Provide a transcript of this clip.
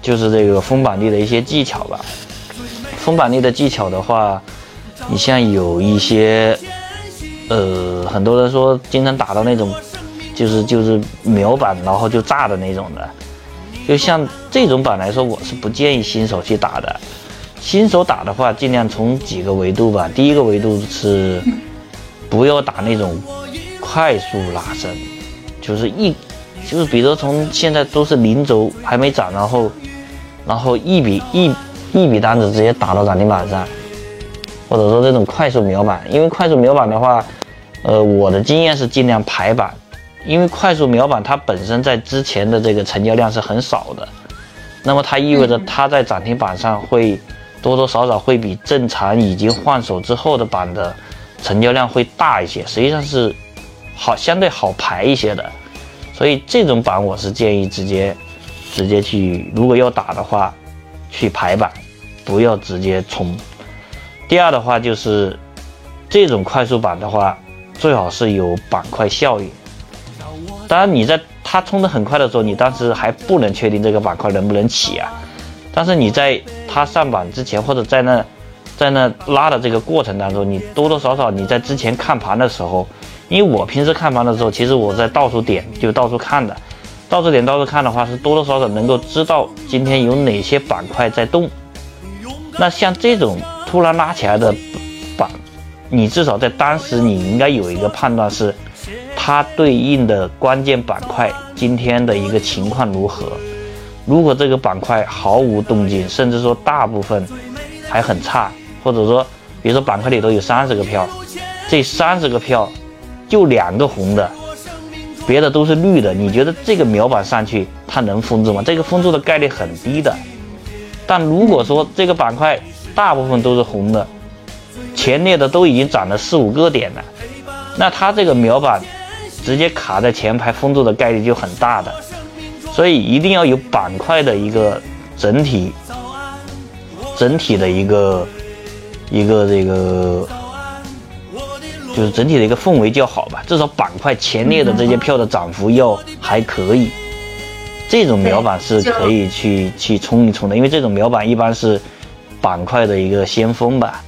就是这个封板力的一些技巧吧。封板力的技巧的话，你像有一些，呃，很多人说经常打到那种，就是就是秒板然后就炸的那种的，就像这种板来说，我是不建议新手去打的。新手打的话，尽量从几个维度吧。第一个维度是不要打那种快速拉伸，就是一就是比如从现在都是零轴还没涨，然后然后一笔一一笔单子直接打到涨停板上，或者说这种快速秒板。因为快速秒板的话，呃，我的经验是尽量排板，因为快速秒板它本身在之前的这个成交量是很少的，那么它意味着它在涨停板上会。多多少少会比正常已经换手之后的板的成交量会大一些，实际上是好相对好排一些的，所以这种板我是建议直接直接去，如果要打的话，去排板，不要直接冲。第二的话就是这种快速板的话，最好是有板块效应。当然你在它冲的很快的时候，你当时还不能确定这个板块能不能起啊。但是你在它上板之前，或者在那，在那拉的这个过程当中，你多多少少你在之前看盘的时候，因为我平时看盘的时候，其实我在到处点，就到处看的，到这点到这看的话，是多多少少能够知道今天有哪些板块在动。那像这种突然拉起来的板，你至少在当时你应该有一个判断是，它对应的关键板块今天的一个情况如何。如果这个板块毫无动静，甚至说大部分还很差，或者说，比如说板块里头有三十个票，这三十个票就两个红的，别的都是绿的，你觉得这个秒板上去它能封住吗？这个封住的概率很低的。但如果说这个板块大部分都是红的，前列的都已经涨了四五个点了，那它这个秒板直接卡在前排封住的概率就很大的。所以一定要有板块的一个整体，整体的一个一个这个，就是整体的一个氛围较好吧。至少板块前列的这些票的涨幅要还可以，这种秒板是可以去去冲一冲的。因为这种秒板一般是板块的一个先锋吧。